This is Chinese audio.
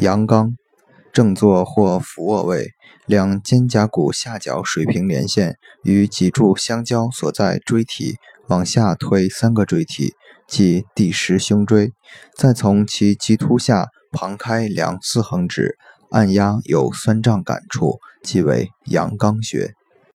阳刚正坐或俯卧位两肩胛骨下角水平连线与脊柱相交所在椎体往下推三个椎体即第十胸椎。再从其棘突下旁开两四横指按压有酸胀感处即为阳刚穴。